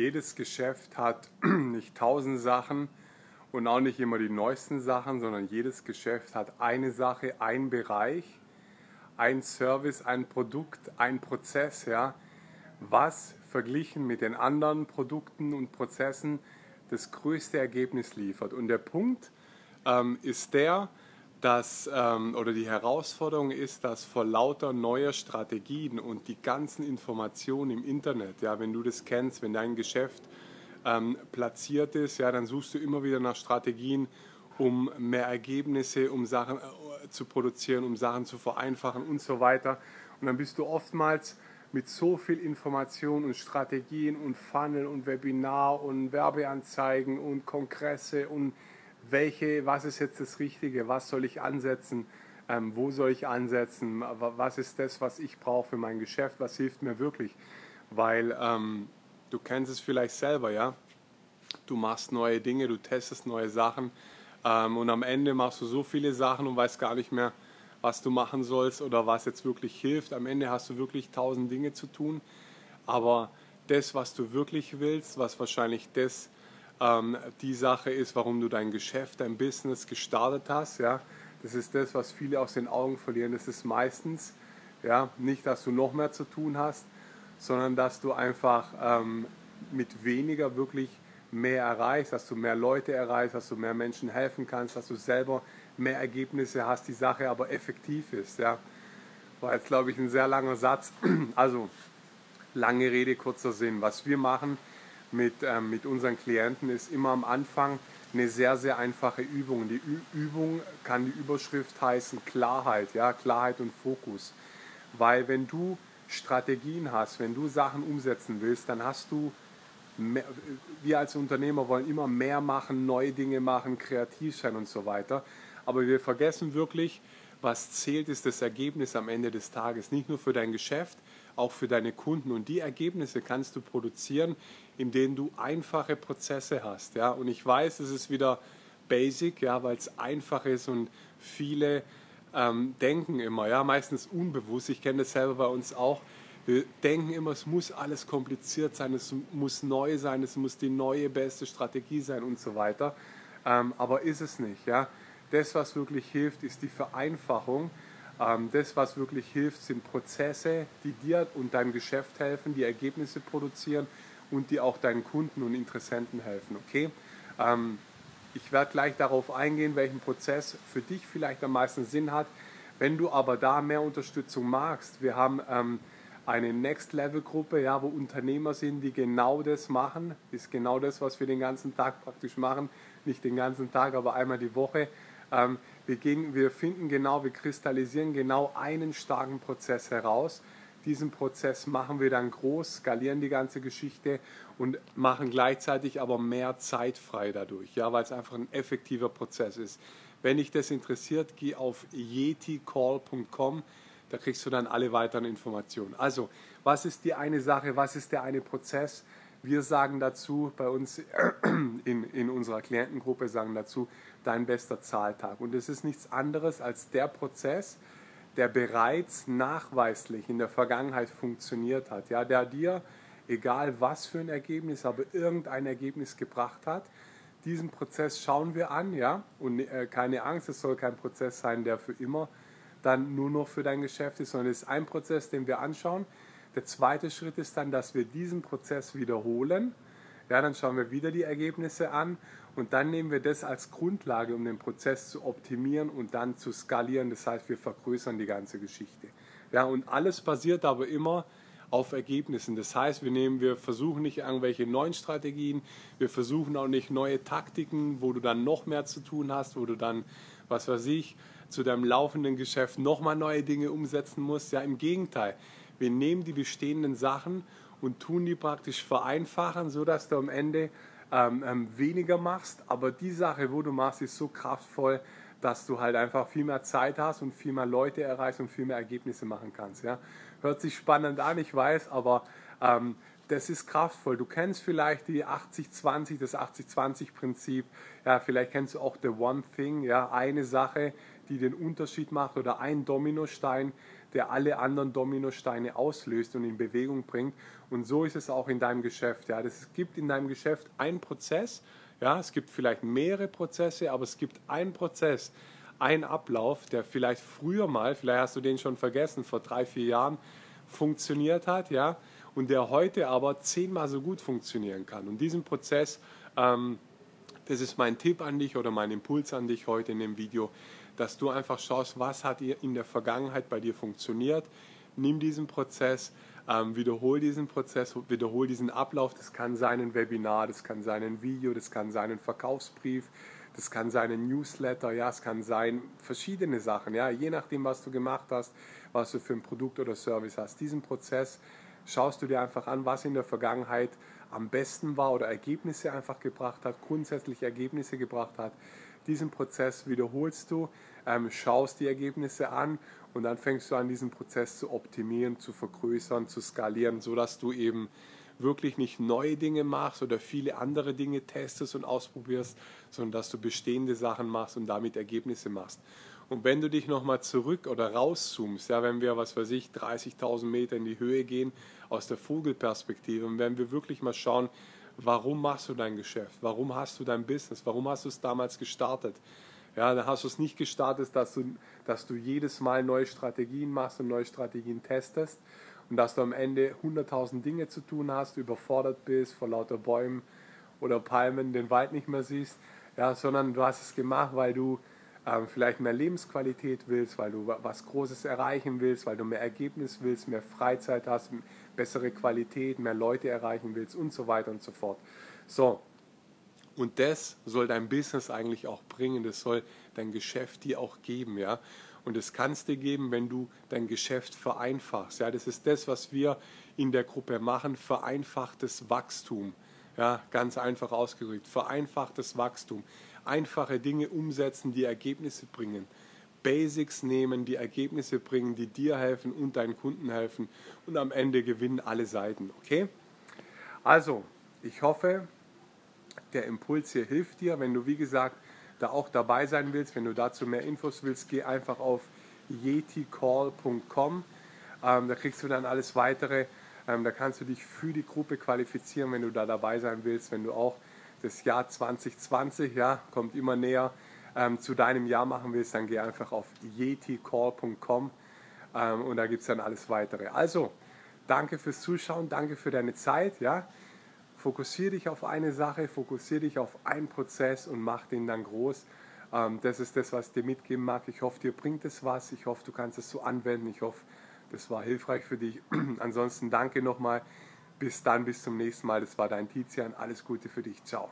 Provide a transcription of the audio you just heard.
jedes Geschäft hat nicht tausend Sachen und auch nicht immer die neuesten Sachen, sondern jedes Geschäft hat eine Sache, ein Bereich, ein Service, ein Produkt, ein Prozess, ja, was verglichen mit den anderen Produkten und Prozessen das größte Ergebnis liefert. Und der Punkt ähm, ist der, dass, ähm, oder die Herausforderung ist, dass vor lauter neuer Strategien und die ganzen Informationen im Internet, ja, wenn du das kennst, wenn dein Geschäft ähm, platziert ist, ja, dann suchst du immer wieder nach Strategien, um mehr Ergebnisse, um Sachen äh, zu produzieren, um Sachen zu vereinfachen und so weiter. Und dann bist du oftmals mit so viel Information und Strategien und Funnel und Webinar und Werbeanzeigen und Kongresse und welche, was ist jetzt das Richtige, was soll ich ansetzen, ähm, wo soll ich ansetzen, was ist das, was ich brauche für mein Geschäft, was hilft mir wirklich, weil ähm, du kennst es vielleicht selber, ja, du machst neue Dinge, du testest neue Sachen ähm, und am Ende machst du so viele Sachen und weißt gar nicht mehr, was du machen sollst oder was jetzt wirklich hilft. Am Ende hast du wirklich tausend Dinge zu tun, aber das, was du wirklich willst, was wahrscheinlich das ähm, die Sache ist, warum du dein Geschäft, dein Business gestartet hast. Ja, das ist das, was viele aus den Augen verlieren. Das ist meistens ja nicht, dass du noch mehr zu tun hast, sondern dass du einfach ähm, mit weniger wirklich mehr erreichst, dass du mehr Leute erreichst, dass du mehr Menschen helfen kannst, dass du selber mehr Ergebnisse hast, die Sache aber effektiv ist. Ja. War jetzt, glaube ich, ein sehr langer Satz. Also, lange Rede, kurzer Sinn. Was wir machen, mit, ähm, mit unseren Klienten ist immer am Anfang eine sehr, sehr einfache Übung. Die Ü Übung kann die Überschrift heißen Klarheit, ja, Klarheit und Fokus. Weil wenn du Strategien hast, wenn du Sachen umsetzen willst, dann hast du, mehr, wir als Unternehmer wollen immer mehr machen, neue Dinge machen, kreativ sein und so weiter. Aber wir vergessen wirklich, was zählt, ist das Ergebnis am Ende des Tages. Nicht nur für dein Geschäft, auch für deine Kunden. Und die Ergebnisse kannst du produzieren, indem du einfache Prozesse hast. Ja? Und ich weiß, es ist wieder basic, ja, weil es einfach ist und viele ähm, denken immer, ja, meistens unbewusst. Ich kenne das selber bei uns auch. Wir denken immer, es muss alles kompliziert sein, es muss neu sein, es muss die neue beste Strategie sein und so weiter. Ähm, aber ist es nicht. Ja? Das, was wirklich hilft, ist die Vereinfachung das, was wirklich hilft, sind Prozesse, die dir und deinem Geschäft helfen, die Ergebnisse produzieren und die auch deinen Kunden und Interessenten helfen. Okay? Ähm, ich werde gleich darauf eingehen, welchen Prozess für dich vielleicht am meisten Sinn hat. Wenn du aber da mehr Unterstützung magst, wir haben ähm, eine Next-Level-Gruppe, ja, wo Unternehmer sind, die genau das machen. Ist genau das, was wir den ganzen Tag praktisch machen. Nicht den ganzen Tag, aber einmal die Woche. Ähm, wir, gehen, wir finden genau, wir kristallisieren genau einen starken Prozess heraus. Diesen Prozess machen wir dann groß, skalieren die ganze Geschichte und machen gleichzeitig aber mehr Zeit frei dadurch, ja, weil es einfach ein effektiver Prozess ist. Wenn dich das interessiert, geh auf yeticall.com, da kriegst du dann alle weiteren Informationen. Also, was ist die eine Sache, was ist der eine Prozess? Wir sagen dazu, bei uns in, in unserer Klientengruppe sagen dazu, dein bester Zahltag. Und es ist nichts anderes als der Prozess, der bereits nachweislich in der Vergangenheit funktioniert hat, ja, der dir, egal was für ein Ergebnis, aber irgendein Ergebnis gebracht hat. Diesen Prozess schauen wir an, ja, und äh, keine Angst, es soll kein Prozess sein, der für immer dann nur noch für dein Geschäft ist, sondern es ist ein Prozess, den wir anschauen. Der zweite Schritt ist dann, dass wir diesen Prozess wiederholen. Ja, dann schauen wir wieder die Ergebnisse an und dann nehmen wir das als Grundlage, um den Prozess zu optimieren und dann zu skalieren. Das heißt, wir vergrößern die ganze Geschichte. Ja, und alles basiert aber immer auf Ergebnissen. Das heißt, wir, nehmen, wir versuchen nicht irgendwelche neuen Strategien, wir versuchen auch nicht neue Taktiken, wo du dann noch mehr zu tun hast, wo du dann, was weiß ich, zu deinem laufenden Geschäft nochmal neue Dinge umsetzen musst. Ja, im Gegenteil, wir nehmen die bestehenden Sachen und tun die praktisch vereinfachen, sodass du am Ende ähm, ähm, weniger machst. Aber die Sache, wo du machst, ist so kraftvoll, dass du halt einfach viel mehr Zeit hast und viel mehr Leute erreichst und viel mehr Ergebnisse machen kannst. Ja? Hört sich spannend an, ich weiß, aber ähm, das ist kraftvoll. Du kennst vielleicht die 80-20, das 80-20-Prinzip. Ja, vielleicht kennst du auch The One Thing, ja, eine Sache, die den Unterschied macht oder ein Dominostein, der alle anderen Dominosteine auslöst und in Bewegung bringt. Und so ist es auch in deinem Geschäft. Ja, es gibt in deinem Geschäft einen Prozess. Ja, es gibt vielleicht mehrere Prozesse, aber es gibt einen Prozess, einen Ablauf, der vielleicht früher mal, vielleicht hast du den schon vergessen, vor drei, vier Jahren funktioniert hat, ja, und der heute aber zehnmal so gut funktionieren kann. Und diesen Prozess, ähm, das ist mein Tipp an dich oder mein Impuls an dich heute in dem Video, dass du einfach schaust, was hat in der Vergangenheit bei dir funktioniert. Nimm diesen Prozess, ähm, wiederhol diesen Prozess, wiederhol diesen Ablauf. Das kann sein ein Webinar, das kann sein ein Video, das kann sein ein Verkaufsbrief, das kann sein ein Newsletter, ja, es kann sein verschiedene Sachen, ja, je nachdem, was du gemacht hast, was du für ein Produkt oder Service hast. Diesen Prozess schaust du dir einfach an, was in der Vergangenheit am besten war oder Ergebnisse einfach gebracht hat, grundsätzlich Ergebnisse gebracht hat. Diesen Prozess wiederholst du, ähm, schaust die Ergebnisse an und dann fängst du an, diesen Prozess zu optimieren, zu vergrößern, zu skalieren, sodass du eben wirklich nicht neue Dinge machst oder viele andere Dinge testest und ausprobierst, sondern dass du bestehende Sachen machst und damit Ergebnisse machst. Und wenn du dich nochmal zurück oder rauszoomst, ja, wenn wir, was weiß ich, 30.000 Meter in die Höhe gehen aus der Vogelperspektive und wenn wir wirklich mal schauen, warum machst du dein Geschäft, warum hast du dein Business, warum hast du es damals gestartet, ja, dann hast du es nicht gestartet, dass du, dass du jedes Mal neue Strategien machst und neue Strategien testest und dass du am Ende 100.000 Dinge zu tun hast, überfordert bist vor lauter Bäumen oder Palmen, den Wald nicht mehr siehst, ja, sondern du hast es gemacht, weil du ähm, vielleicht mehr Lebensqualität willst, weil du was Großes erreichen willst, weil du mehr Ergebnis willst, mehr Freizeit hast, bessere Qualität, mehr Leute erreichen willst und so weiter und so fort. So, und das soll dein Business eigentlich auch bringen, das soll dein Geschäft dir auch geben, ja. Und das kannst du dir geben, wenn du dein Geschäft vereinfachst. Ja, das ist das, was wir in der Gruppe machen, vereinfachtes Wachstum. Ja, ganz einfach ausgedrückt, vereinfachtes Wachstum einfache Dinge umsetzen, die Ergebnisse bringen. Basics nehmen, die Ergebnisse bringen, die dir helfen und deinen Kunden helfen und am Ende gewinnen alle Seiten. Okay? Also, ich hoffe, der Impuls hier hilft dir. Wenn du, wie gesagt, da auch dabei sein willst, wenn du dazu mehr Infos willst, geh einfach auf yeticall.com. Ähm, da kriegst du dann alles weitere. Ähm, da kannst du dich für die Gruppe qualifizieren, wenn du da dabei sein willst, wenn du auch das Jahr 2020, ja, kommt immer näher, ähm, zu deinem Jahr machen willst, dann geh einfach auf yeticall.com ähm, und da gibt es dann alles weitere. Also, danke fürs Zuschauen, danke für deine Zeit, ja. Fokussiere dich auf eine Sache, fokussiere dich auf einen Prozess und mach den dann groß. Ähm, das ist das, was ich dir mitgeben mag. Ich hoffe, dir bringt es was. Ich hoffe, du kannst es so anwenden. Ich hoffe, das war hilfreich für dich. Ansonsten danke nochmal. Bis dann, bis zum nächsten Mal. Das war dein Tizian. Alles Gute für dich. Ciao.